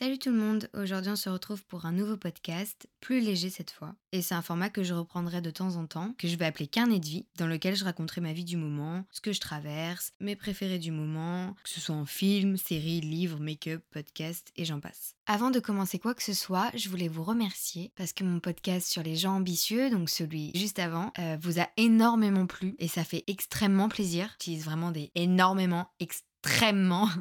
Salut tout le monde, aujourd'hui on se retrouve pour un nouveau podcast, plus léger cette fois. Et c'est un format que je reprendrai de temps en temps, que je vais appeler Carnet de vie, dans lequel je raconterai ma vie du moment, ce que je traverse, mes préférés du moment, que ce soit en film, série, livre, make-up, podcast et j'en passe. Avant de commencer quoi que ce soit, je voulais vous remercier parce que mon podcast sur les gens ambitieux, donc celui juste avant, euh, vous a énormément plu et ça fait extrêmement plaisir. J'utilise vraiment des énormément, extrêmement.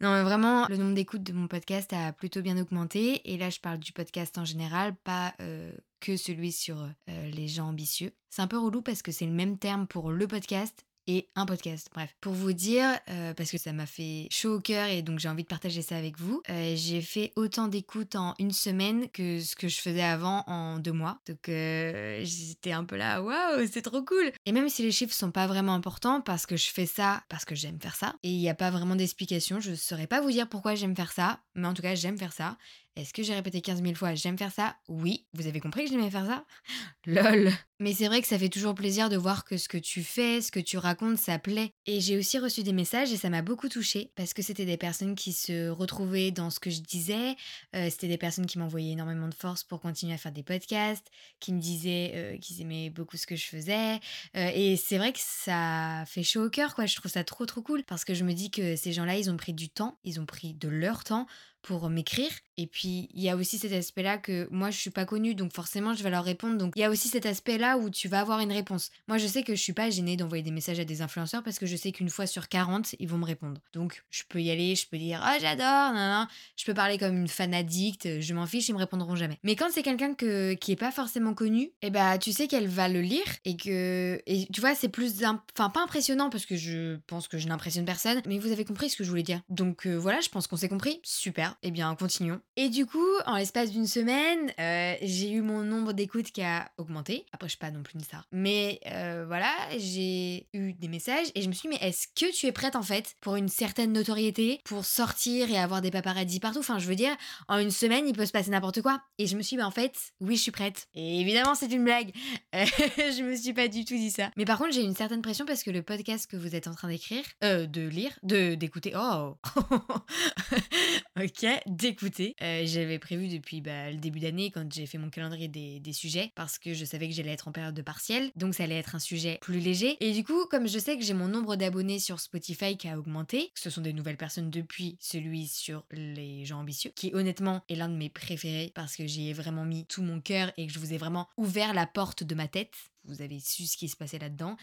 Non, mais vraiment, le nombre d'écoutes de mon podcast a plutôt bien augmenté. Et là, je parle du podcast en général, pas euh, que celui sur euh, les gens ambitieux. C'est un peu relou parce que c'est le même terme pour le podcast et un podcast. Bref, pour vous dire, euh, parce que ça m'a fait chaud au cœur et donc j'ai envie de partager ça avec vous, euh, j'ai fait autant d'écoutes en une semaine que ce que je faisais avant en deux mois. Donc euh, j'étais un peu là, waouh, c'est trop cool. Et même si les chiffres sont pas vraiment importants parce que je fais ça parce que j'aime faire ça et il n'y a pas vraiment d'explication, je saurais pas vous dire pourquoi j'aime faire ça, mais en tout cas j'aime faire ça. Est-ce que j'ai répété 15 000 fois j'aime faire ça? Oui. Vous avez compris que j'aimais faire ça? Lol. Mais c'est vrai que ça fait toujours plaisir de voir que ce que tu fais, ce que tu racontes, ça plaît. Et j'ai aussi reçu des messages et ça m'a beaucoup touchée parce que c'était des personnes qui se retrouvaient dans ce que je disais. Euh, c'était des personnes qui m'envoyaient énormément de force pour continuer à faire des podcasts, qui me disaient euh, qu'ils aimaient beaucoup ce que je faisais. Euh, et c'est vrai que ça fait chaud au cœur, quoi. Je trouve ça trop trop cool parce que je me dis que ces gens-là, ils ont pris du temps, ils ont pris de leur temps pour m'écrire. Et puis, il y a aussi cet aspect-là que moi, je suis pas connue, donc forcément, je vais leur répondre. Donc, il y a aussi cet aspect-là où tu vas avoir une réponse. Moi, je sais que je suis pas gênée d'envoyer des messages à des influenceurs parce que je sais qu'une fois sur 40, ils vont me répondre. Donc, je peux y aller, je peux dire « Oh, j'adore !» Je peux parler comme une fan addict, je m'en fiche, ils me répondront jamais. Mais quand c'est quelqu'un que, qui est pas forcément connu, eh bah, tu sais qu'elle va le lire et que... Et tu vois, c'est plus... Enfin, pas impressionnant parce que je pense que je n'impressionne personne, mais vous avez compris ce que je voulais dire. Donc, euh, voilà, je pense qu'on s'est compris. Super. Eh bien, continuons. Et du coup, en l'espace d'une semaine, euh, j'ai eu mon nombre d'écoutes qui a augmenté. Après, je pas non plus une star. Mais euh, voilà, j'ai eu des messages et je me suis dit, mais est-ce que tu es prête en fait pour une certaine notoriété, pour sortir et avoir des paparazzis partout? Enfin, je veux dire, en une semaine, il peut se passer n'importe quoi. Et je me suis dit, bah en fait, oui, je suis prête. Et évidemment, c'est une blague. je me suis pas du tout dit ça. Mais par contre, j'ai une certaine pression parce que le podcast que vous êtes en train d'écrire, euh, de lire, de d'écouter, oh, ok, d'écouter. Euh, j'avais prévu depuis bah, le début d'année quand j'ai fait mon calendrier des, des, sujets parce que je savais que j'allais être en période de partiel, donc ça allait être un sujet plus léger. Et du coup, comme je sais que j'ai mon nombre d'abonnés sur Spotify qui a augmenté, ce sont des nouvelles personnes depuis celui sur les gens ambitieux, qui honnêtement est l'un de mes préférés parce que j'y ai vraiment mis tout mon cœur et que je vous ai vraiment ouvert la porte de ma tête. Vous avez su ce qui se passait là-dedans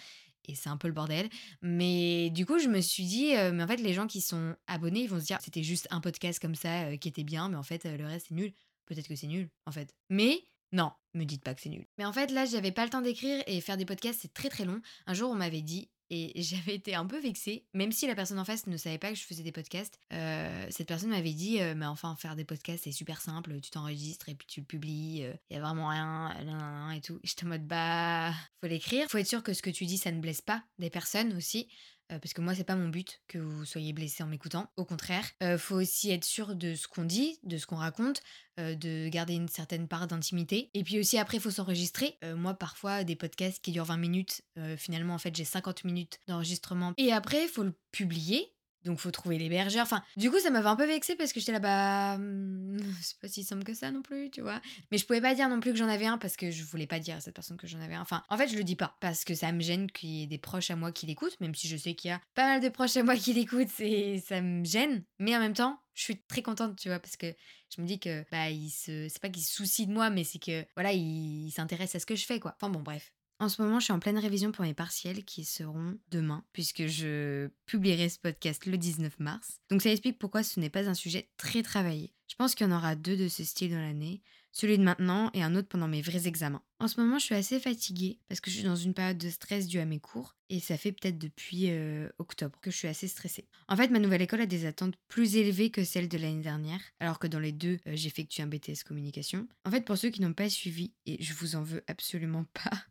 et c'est un peu le bordel. Mais du coup, je me suis dit, euh, mais en fait, les gens qui sont abonnés, ils vont se dire, c'était juste un podcast comme ça euh, qui était bien, mais en fait, euh, le reste, c'est nul. Peut-être que c'est nul, en fait. Mais non, me dites pas que c'est nul. Mais en fait, là, j'avais pas le temps d'écrire et faire des podcasts, c'est très très long. Un jour, on m'avait dit, et j'avais été un peu vexée, même si la personne en face ne savait pas que je faisais des podcasts. cette personne m'avait dit, mais enfin, faire des podcasts, c'est super simple, tu t'enregistres et puis tu le publies, il y a vraiment rien, et tout. J'étais en mode, bah, faut l'écrire, faut être sûr que ce que tu dis, ça ne blesse pas des personnes aussi. Euh, parce que moi c'est pas mon but que vous soyez blessé en m'écoutant. Au contraire, euh, faut aussi être sûr de ce qu'on dit, de ce qu'on raconte, euh, de garder une certaine part d'intimité. Et puis aussi après, faut s'enregistrer. moi parfois des podcasts qui durent 20 minutes, finalement en fait j'ai 50 minutes d'enregistrement. Et après, faut le publier. Donc faut trouver l'hébergeur. Enfin, du coup, ça m'avait un peu vexé parce que j'étais là, bah, hmm, c'est pas si simple que ça non plus, tu vois. Mais je pouvais pas dire non plus que j'en avais un parce que je voulais pas dire à cette personne que j'en avais un. Enfin, en fait, je le dis pas parce que ça me gêne qu'il y ait des proches à moi qui l'écoutent, même si je sais qu'il y a pas mal de proches à moi qui l'écoutent, et ça me gêne. Mais en même temps, je suis très contente, tu vois, parce que je me dis que, bah, il se, c'est pas qu'il se soucie de moi, mais c'est que, voilà, il s'intéresse à ce que je fais, quoi. Enfin bon, bref. En ce moment, je suis en pleine révision pour mes partiels qui seront demain, puisque je publierai ce podcast le 19 mars. Donc ça explique pourquoi ce n'est pas un sujet très travaillé. Je pense qu'il y en aura deux de ce style dans l'année, celui de maintenant et un autre pendant mes vrais examens. En ce moment, je suis assez fatiguée parce que je suis dans une période de stress due à mes cours et ça fait peut-être depuis euh, octobre que je suis assez stressée. En fait, ma nouvelle école a des attentes plus élevées que celles de l'année dernière, alors que dans les deux, euh, j'effectue un BTS communication. En fait, pour ceux qui n'ont pas suivi, et je vous en veux absolument pas,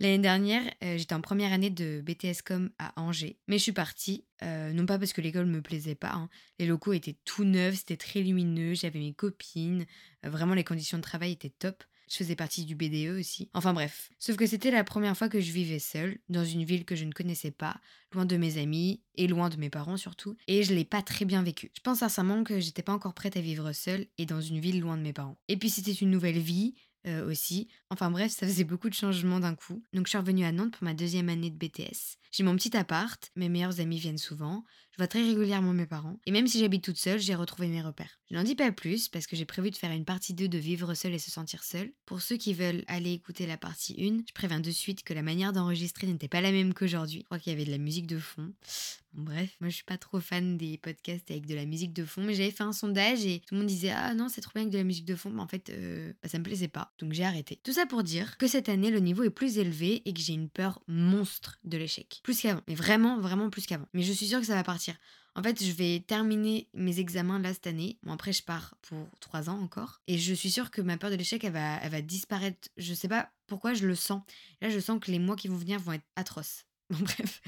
l'année dernière, euh, j'étais en première année de BTS com à Angers, mais je suis partie, non pas parce que l'école me plaisait pas, hein. les locaux étaient tout neufs, c'était très lumineux, j'avais mes copines, vraiment les conditions de travail étaient top. Je faisais partie du BDE aussi. Enfin bref. Sauf que c'était la première fois que je vivais seule, dans une ville que je ne connaissais pas, loin de mes amis et loin de mes parents surtout, et je l'ai pas très bien vécu. Je pense sincèrement que j'étais pas encore prête à vivre seule et dans une ville loin de mes parents. Et puis c'était une nouvelle vie, euh, aussi. Enfin bref, ça faisait beaucoup de changements d'un coup. Donc je suis revenue à Nantes pour ma deuxième année de BTS. J'ai mon petit appart, mes meilleurs amis viennent souvent, je vois très régulièrement mes parents, et même si j'habite toute seule, j'ai retrouvé mes repères. Je n'en dis pas plus parce que j'ai prévu de faire une partie 2 de vivre seul et se sentir seul. Pour ceux qui veulent aller écouter la partie 1, je préviens de suite que la manière d'enregistrer n'était pas la même qu'aujourd'hui. Je crois qu'il y avait de la musique de fond. bref, moi je suis pas trop fan des podcasts avec de la musique de fond, mais j'avais fait un sondage et tout le monde disait Ah non, c'est trop bien avec de la musique de fond, mais en fait, euh, bah, ça me plaisait pas. Donc j'ai arrêté. Tout ça pour dire que cette année, le niveau est plus élevé et que j'ai une peur monstre de l'échec. Plus qu'avant. Mais vraiment, vraiment plus qu'avant. Mais je suis sûre que ça va partir. En fait, je vais terminer mes examens là cette année. Bon, après, je pars pour trois ans encore. Et je suis sûre que ma peur de l'échec, elle va, elle va disparaître. Je sais pas pourquoi je le sens. Là, je sens que les mois qui vont venir vont être atroces. Bon, bref.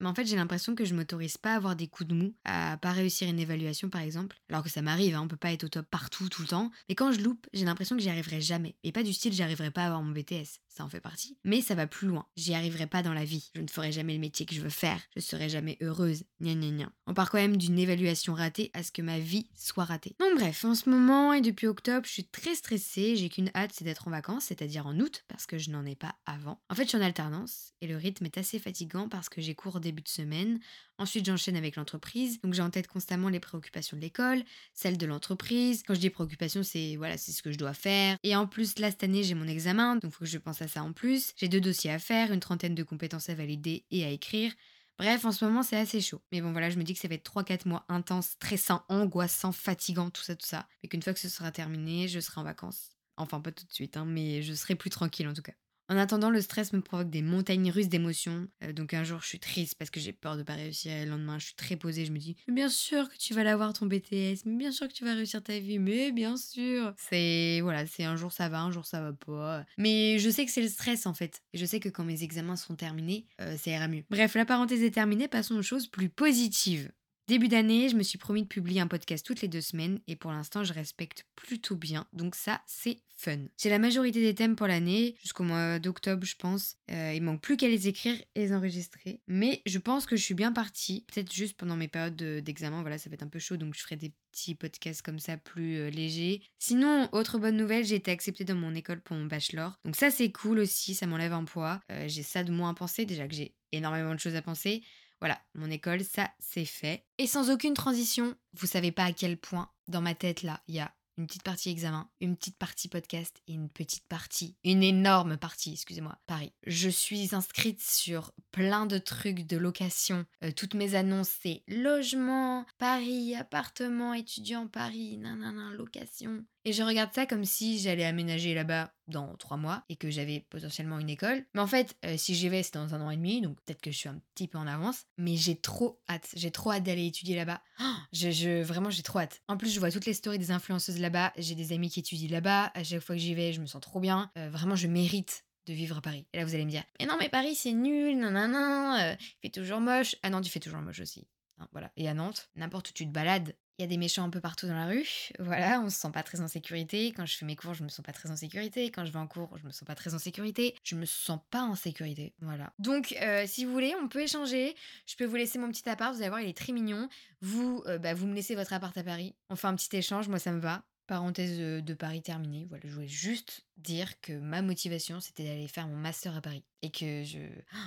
Mais en fait, j'ai l'impression que je m'autorise pas à avoir des coups de mou, à pas réussir une évaluation par exemple. Alors que ça m'arrive, hein, on peut pas être au top partout, tout le temps. Mais quand je loupe, j'ai l'impression que j'y arriverai jamais. Et pas du style j'y arriverai pas à avoir mon BTS, ça en fait partie. Mais ça va plus loin. J'y arriverai pas dans la vie. Je ne ferai jamais le métier que je veux faire. Je serai jamais heureuse. Gna gna gna. On part quand même d'une évaluation ratée à ce que ma vie soit ratée. Donc bref, en ce moment et depuis octobre, je suis très stressée. J'ai qu'une hâte, c'est d'être en vacances, c'est-à-dire en août, parce que je n'en ai pas avant. En fait, je suis en alternance et le rythme est assez fatigant parce que j'ai cours début de semaine. Ensuite, j'enchaîne avec l'entreprise. Donc, j'ai en tête constamment les préoccupations de l'école, celles de l'entreprise. Quand je dis préoccupations, c'est voilà, c'est ce que je dois faire. Et en plus, là, cette année, j'ai mon examen, donc faut que je pense à ça en plus. J'ai deux dossiers à faire, une trentaine de compétences à valider et à écrire. Bref, en ce moment, c'est assez chaud. Mais bon, voilà, je me dis que ça va être 3-4 mois intenses, stressants, angoissants, fatigants, tout ça, tout ça. Mais qu'une fois que ce sera terminé, je serai en vacances. Enfin, pas tout de suite, hein, mais je serai plus tranquille en tout cas. En attendant, le stress me provoque des montagnes russes d'émotions. Euh, donc un jour, je suis triste parce que j'ai peur de pas réussir. Le lendemain, je suis très posée. Je me dis, bien sûr que tu vas l'avoir ton BTS. Bien sûr que tu vas réussir ta vie. Mais bien sûr. C'est voilà, c'est un jour ça va, un jour ça va pas. Mais je sais que c'est le stress en fait. Et je sais que quand mes examens seront terminés, euh, ça ira mieux. Bref, la parenthèse est terminée. Passons aux choses plus positives. Début d'année, je me suis promis de publier un podcast toutes les deux semaines et pour l'instant, je respecte plutôt bien. Donc ça, c'est fun. J'ai la majorité des thèmes pour l'année, jusqu'au mois d'octobre, je pense. Euh, il manque plus qu'à les écrire et les enregistrer. Mais je pense que je suis bien partie. Peut-être juste pendant mes périodes d'examen, voilà, ça va être un peu chaud, donc je ferai des petits podcasts comme ça plus euh, légers. Sinon, autre bonne nouvelle, j'ai été acceptée dans mon école pour mon bachelor. Donc ça, c'est cool aussi, ça m'enlève un poids. Euh, j'ai ça de moins à penser, déjà que j'ai énormément de choses à penser. Voilà, mon école, ça, c'est fait. Et sans aucune transition, vous savez pas à quel point, dans ma tête, là, il y a une petite partie examen, une petite partie podcast et une petite partie, une énorme partie, excusez-moi, Paris. Je suis inscrite sur plein de trucs de location. Euh, toutes mes annonces, c'est logement, Paris, appartement, étudiant, Paris, nanana, location. Et je regarde ça comme si j'allais aménager là-bas dans trois mois et que j'avais potentiellement une école. Mais en fait, euh, si j'y vais, c'est dans un an et demi, donc peut-être que je suis un petit peu en avance. Mais j'ai trop hâte. J'ai trop hâte d'aller étudier là-bas. Je, vraiment, j'ai trop hâte. En plus, je vois toutes les stories des influenceuses là-bas. J'ai des amis qui étudient là-bas. À chaque fois que j'y vais, je me sens trop bien. Euh, vraiment, je mérite de vivre à Paris. Et là, vous allez me dire, mais non, mais Paris, c'est nul, non, non, il fait toujours moche. Ah non, il fait toujours moche aussi. Hein, voilà. Et à Nantes, n'importe où tu te balades, il y a des méchants un peu partout dans la rue. Voilà, on se sent pas très en sécurité. Quand je fais mes cours, je me sens pas très en sécurité. Quand je vais en cours, je me sens pas très en sécurité. Je me sens pas en sécurité. Voilà. Donc, euh, si vous voulez, on peut échanger. Je peux vous laisser mon petit appart. Vous allez voir, il est très mignon. Vous, euh, bah, vous me laissez votre appart à Paris. On fait un petit échange. Moi, ça me va. Parenthèse euh, de Paris terminée. Voilà, je voulais juste dire que ma motivation, c'était d'aller faire mon master à Paris. Et que je.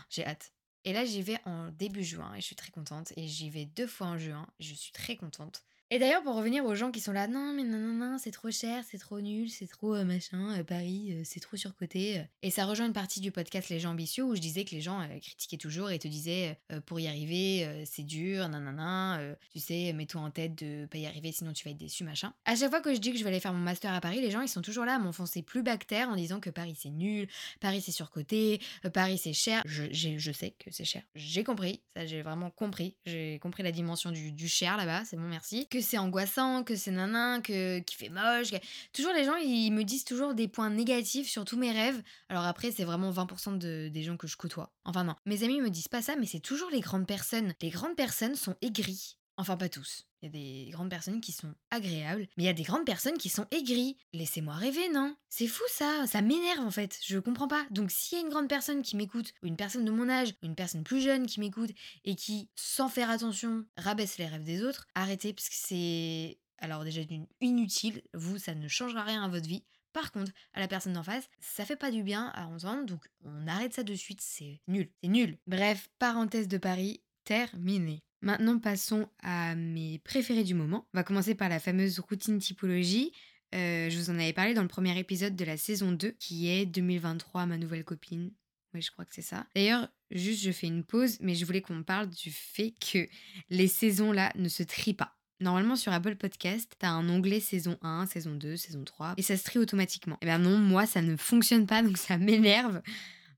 J'ai hâte. Et là, j'y vais en début juin et je suis très contente. Et j'y vais deux fois en juin. Je suis très contente. Et d'ailleurs, pour revenir aux gens qui sont là, non, mais non, non, non, c'est trop cher, c'est trop nul, c'est trop euh, machin, euh, Paris, euh, c'est trop surcoté. Et ça rejoint une partie du podcast Les gens ambitieux où je disais que les gens critiquaient toujours et te disaient pour y arriver, c'est dur, nanana, tu sais, mets-toi en tête de pas y arriver sinon tu vas être déçu, machin. À chaque fois que je dis que je vais aller faire mon master à Paris, les gens ils sont toujours là à m'enfoncer plus bactère en disant que Paris c'est nul, Paris c'est surcoté, Paris c'est cher. Je, je sais que c'est cher. J'ai compris, ça j'ai vraiment compris. J'ai compris la dimension du, du cher là-bas, c'est bon, merci. C'est angoissant, que c'est nanin, que qu'il fait moche. Toujours les gens, ils me disent toujours des points négatifs sur tous mes rêves. Alors après, c'est vraiment 20% de, des gens que je côtoie. Enfin non, mes amis me disent pas ça, mais c'est toujours les grandes personnes. Les grandes personnes sont aigries Enfin, pas tous. Il y a des grandes personnes qui sont agréables, mais il y a des grandes personnes qui sont aigries. Laissez-moi rêver, non? C'est fou ça, ça m'énerve en fait, je comprends pas. Donc s'il y a une grande personne qui m'écoute, ou une personne de mon âge, ou une personne plus jeune qui m'écoute, et qui, sans faire attention, rabaisse les rêves des autres, arrêtez, parce que c'est... Alors déjà inutile, vous, ça ne changera rien à votre vie. Par contre, à la personne d'en face, ça fait pas du bien à entendre, donc on arrête ça de suite, c'est nul, c'est nul. Bref, parenthèse de Paris, terminé. Maintenant, passons à mes préférés du moment. On va commencer par la fameuse routine typologie. Euh, je vous en avais parlé dans le premier épisode de la saison 2, qui est 2023, ma nouvelle copine. Oui, je crois que c'est ça. D'ailleurs, juste, je fais une pause, mais je voulais qu'on parle du fait que les saisons-là ne se trient pas. Normalement, sur Apple Podcast, t'as un onglet saison 1, saison 2, saison 3, et ça se trie automatiquement. Eh bien non, moi, ça ne fonctionne pas, donc ça m'énerve.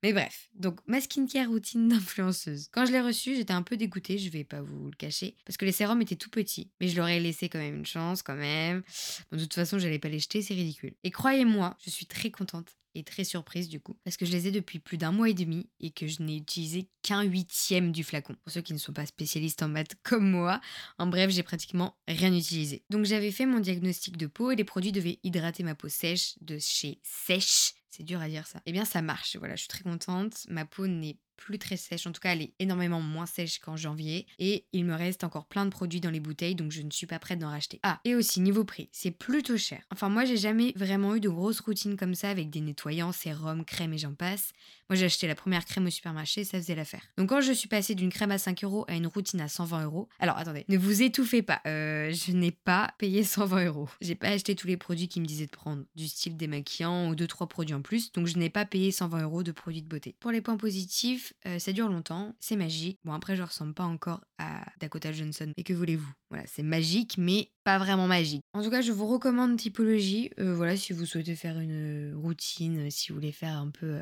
Mais bref, donc ma skincare routine d'influenceuse. Quand je l'ai reçue, j'étais un peu dégoûtée, je vais pas vous le cacher, parce que les sérums étaient tout petits. Mais je leur ai laissé quand même une chance, quand même. de toute façon, j'allais pas les jeter, c'est ridicule. Et croyez-moi, je suis très contente et très surprise du coup, parce que je les ai depuis plus d'un mois et demi et que je n'ai utilisé qu'un huitième du flacon. Pour ceux qui ne sont pas spécialistes en maths comme moi, en bref, j'ai pratiquement rien utilisé. Donc j'avais fait mon diagnostic de peau et les produits devaient hydrater ma peau sèche de chez Sèche. C'est dur à dire ça. Eh bien, ça marche. Voilà, je suis très contente. Ma peau n'est plus très sèche. En tout cas, elle est énormément moins sèche qu'en janvier. Et il me reste encore plein de produits dans les bouteilles, donc je ne suis pas prête d'en racheter. Ah, et aussi, niveau prix, c'est plutôt cher. Enfin, moi, j'ai jamais vraiment eu de grosses routines comme ça avec des nettoyants, sérums, crèmes et j'en passe. Moi, j'ai acheté la première crème au supermarché, ça faisait l'affaire. Donc, quand je suis passée d'une crème à 5 euros à une routine à 120 euros, alors attendez, ne vous étouffez pas, euh, je n'ai pas payé 120 euros. J'ai pas acheté tous les produits qui me disaient de prendre, du style démaquillant ou 2-3 produits en plus, donc je n'ai pas payé 120 euros de produits de beauté. Pour les points positifs, euh, ça dure longtemps, c'est magique. Bon, après, je ressemble pas encore à Dakota Johnson, mais que voulez-vous? Voilà, c'est magique, mais pas vraiment magique. En tout cas, je vous recommande Typologie. Euh, voilà, si vous souhaitez faire une routine, si vous voulez faire un peu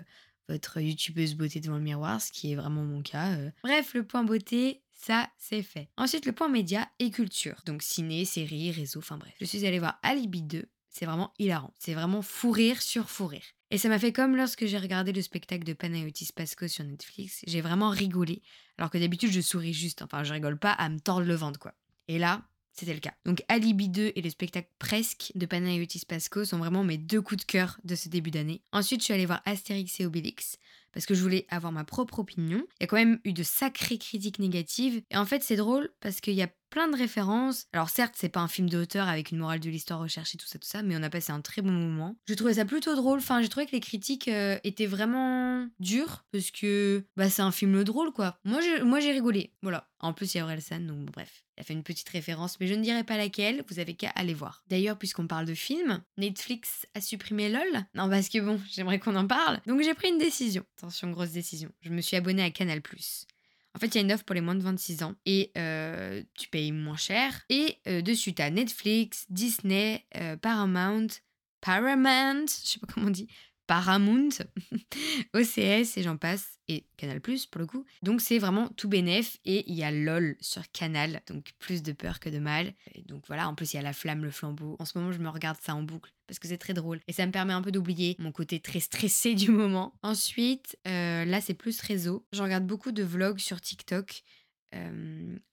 votre youtubeuse beauté devant le miroir, ce qui est vraiment mon cas. Euh. Bref, le point beauté, ça, c'est fait. Ensuite, le point média et culture. Donc ciné, série, réseau, enfin bref. Je suis allée voir Alibi 2. C'est vraiment hilarant. C'est vraiment fou rire sur fou rire. Et ça m'a fait comme lorsque j'ai regardé le spectacle de Panayotis Pasco sur Netflix. J'ai vraiment rigolé. Alors que d'habitude, je souris juste. Enfin, je rigole pas à me tordre le ventre, quoi. Et là, c'était le cas. Donc Alibi 2 et le spectacle Presque de Panayotis Pasco sont vraiment mes deux coups de cœur de ce début d'année. Ensuite, je suis allée voir Astérix et Obélix parce que je voulais avoir ma propre opinion. Il y a quand même eu de sacrées critiques négatives. Et en fait, c'est drôle parce qu'il y a plein de références. Alors certes, c'est pas un film d'auteur avec une morale de l'histoire recherchée, tout ça, tout ça, mais on a passé un très bon moment. Je trouvais ça plutôt drôle. Enfin, j'ai trouvé que les critiques euh, étaient vraiment dures parce que bah, c'est un film drôle, quoi. Moi, j'ai rigolé. Voilà. En plus, il y a Orelsan, donc bref. Il a fait une petite référence, mais je ne dirai pas laquelle, vous avez qu'à aller voir. D'ailleurs, puisqu'on parle de films, Netflix a supprimé LOL? Non, parce que bon, j'aimerais qu'on en parle. Donc j'ai pris une décision. Attention, grosse décision. Je me suis abonnée à Canal+. En fait, il y a une offre pour les moins de 26 ans et euh, tu payes moins cher. Et euh, dessus, tu as Netflix, Disney, euh, Paramount, Paramount, je sais pas comment on dit, Paramount, OCS et j'en passe, et Canal Plus pour le coup. Donc c'est vraiment tout bénef et il y a LOL sur Canal, donc plus de peur que de mal. Et donc voilà, en plus il y a la flamme, le flambeau. En ce moment je me regarde ça en boucle parce que c'est très drôle et ça me permet un peu d'oublier mon côté très stressé du moment. Ensuite, euh, là c'est plus réseau. Je regarde beaucoup de vlogs sur TikTok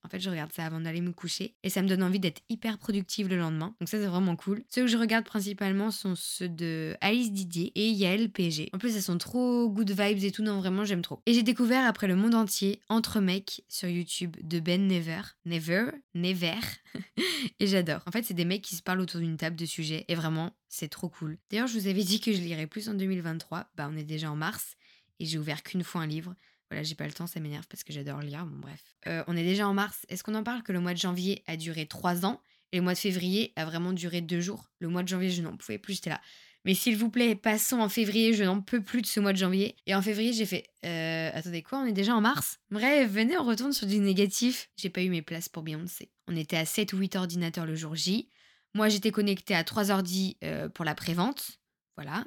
en fait, je regarde ça avant d'aller me coucher et ça me donne envie d'être hyper productive le lendemain. Donc ça, c'est vraiment cool. Ceux que je regarde principalement sont ceux de Alice Didier et Yael PG. En plus, elles sont trop good vibes et tout. Non, vraiment, j'aime trop. Et j'ai découvert après le monde entier Entre mecs sur YouTube de Ben Never. Never, Never. et j'adore. En fait, c'est des mecs qui se parlent autour d'une table de sujets et vraiment, c'est trop cool. D'ailleurs, je vous avais dit que je lirais plus en 2023. Bah, on est déjà en mars et j'ai ouvert qu'une fois un livre. Voilà, j'ai pas le temps, ça m'énerve parce que j'adore lire. Bon, bref. Euh, on est déjà en mars. Est-ce qu'on en parle que le mois de janvier a duré trois ans et le mois de février a vraiment duré deux jours? Le mois de janvier, je n'en pouvais plus, j'étais là. Mais s'il vous plaît, passons en février, je n'en peux plus de ce mois de janvier. Et en février, j'ai fait euh, Attendez quoi, on est déjà en mars? Bref, venez, on retourne sur du négatif. J'ai pas eu mes places pour Beyoncé. On était à 7 ou 8 ordinateurs le jour J. Moi, j'étais connectée à 3 ordi euh, pour la prévente. Voilà,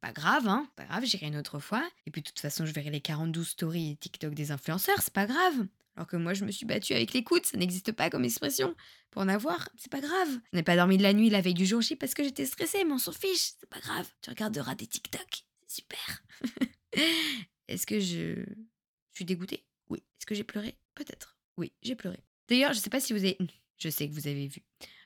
pas grave, hein, pas grave, j'irai une autre fois. Et puis de toute façon, je verrai les 42 stories TikTok des influenceurs, c'est pas grave. Alors que moi, je me suis battue avec l'écoute, ça n'existe pas comme expression. Pour en avoir, c'est pas grave. Je n'ai pas dormi de la nuit la veille du jour J parce que j'étais stressée, mais on s'en fiche, c'est pas grave. Tu regarderas des TikTok, c'est super. Est-ce que je... je suis dégoûtée? Oui. Est-ce que j'ai pleuré? Peut-être. Oui, j'ai pleuré. D'ailleurs, je sais pas si vous avez... Je sais que vous avez vu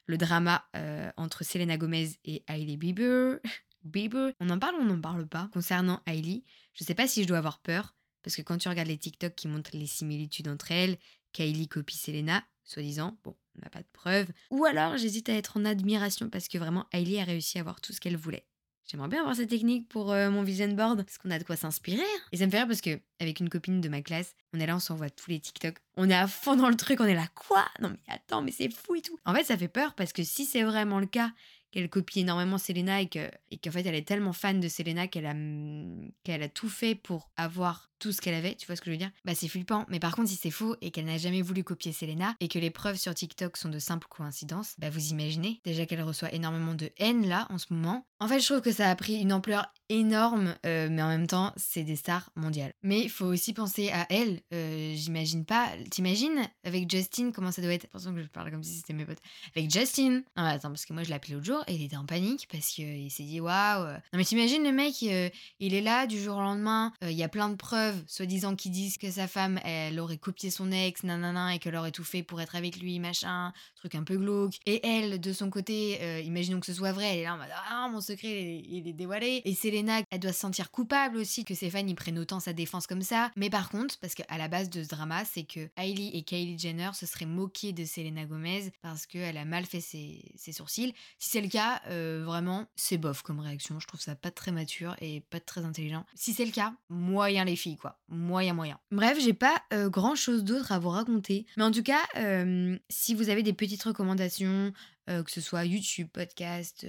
le drama euh, entre Selena Gomez et Hailey Bieber. Bieber, on en parle ou on n'en parle pas? Concernant Hailey Je sais pas si je dois avoir peur, parce que quand tu regardes les TikTok qui montrent les similitudes entre elles, qu'Hailey copie Selena, soi-disant, bon, on n'a pas de preuves. Ou alors j'hésite à être en admiration parce que vraiment Hailey a réussi à avoir tout ce qu'elle voulait. J'aimerais bien avoir cette technique pour euh, mon vision board, parce qu'on a de quoi s'inspirer. Hein. Et ça me fait rire parce que, avec une copine de ma classe, on est là, on s'envoie tous les TikTok. On est à fond dans le truc, on est là, quoi? Non mais attends, mais c'est fou et tout. En fait, ça fait peur parce que si c'est vraiment le cas qu'elle copie énormément Selena et que et qu'en fait elle est tellement fan de Selena qu'elle a tout fait pour avoir tout ce qu'elle avait, tu vois ce que je veux dire? Bah c'est flippant, mais par contre si c'est faux et qu'elle n'a jamais voulu copier Selena et que les preuves sur TikTok sont de simples coïncidences, bah vous imaginez déjà qu'elle reçoit énormément de haine là en ce moment. En fait je trouve que ça a pris une ampleur énorme, euh, mais en même temps c'est des stars mondiales. Mais il faut aussi penser à elle, euh, j'imagine pas, t'imagines avec Justin comment ça doit être? Attention que je parle comme si c'était mes potes. Avec Justin Non attends parce que moi je l'ai appelé l'autre jour il était en panique parce qu'il s'est dit waouh. Non mais t'imagines le mec, euh, il est là du jour au lendemain, il y a plein de preuves soi-disant, qui disent que sa femme, elle aurait copié son ex, nanana, et qu'elle aurait tout fait pour être avec lui, machin, truc un peu glauque. Et elle, de son côté, euh, imaginons que ce soit vrai, elle est là en mode Ah, mon secret, il est, dévoilé. Et Selena, elle doit se sentir coupable aussi que ses fans, ils prennent autant sa défense comme ça. Mais par contre, parce qu'à la base de ce drama, c'est que Hailey et Kylie Jenner se seraient moqués de Selena Gomez parce qu'elle a mal fait ses, sourcils. Si c'est le euh, vraiment, c'est bof comme réaction. Je trouve ça pas très mature et pas très intelligent. Si c'est le cas, moyen les filles, quoi moyen moyen. Bref, j'ai pas euh, grand chose d'autre à vous raconter. Mais en tout cas, euh, si vous avez des petites recommandations, que ce soit YouTube, podcast,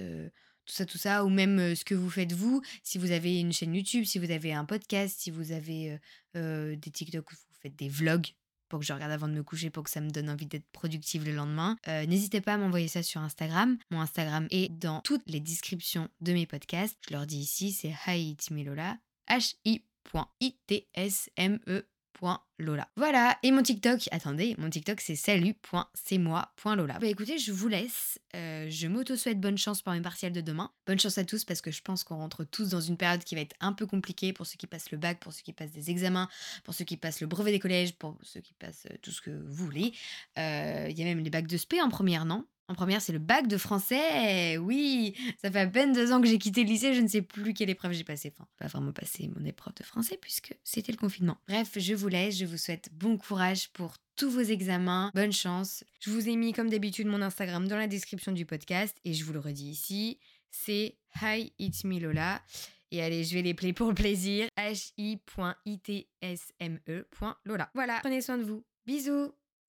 tout ça, tout ça, ou même ce que vous faites vous, si vous avez une chaîne YouTube, si vous avez un podcast, si vous avez des TikTok, vous faites des vlogs pour que je regarde avant de me coucher pour que ça me donne envie d'être productive le lendemain. N'hésitez pas à m'envoyer ça sur Instagram. Mon Instagram est dans toutes les descriptions de mes podcasts. Je leur dis ici, c'est Hi Voilà, et mon TikTok, attendez, mon TikTok c'est salut.c'est-moi.lola. Bah écoutez, je vous laisse. Euh, je m'auto-souhaite bonne chance pour mes partiels de demain. Bonne chance à tous parce que je pense qu'on rentre tous dans une période qui va être un peu compliquée pour ceux qui passent le bac, pour ceux qui passent des examens, pour ceux qui passent le brevet des collèges, pour ceux qui passent euh, tout ce que vous voulez. Euh, il y a même les bacs de spé en première, non? En première, c'est le bac de français. Oui, ça fait à peine deux ans que j'ai quitté le lycée, je ne sais plus quelle épreuve j'ai passé. Enfin, pas vraiment passé mon épreuve de français puisque c'était le confinement. Bref, je vous laisse, je vous souhaite bon courage pour tous vos examens, bonne chance. Je vous ai mis comme d'habitude mon Instagram dans la description du podcast et je vous le redis ici, c'est Hi It's Me Lola. Et allez, je vais les play pour le plaisir. hi.itsme.lola. Voilà, prenez soin de vous. Bisous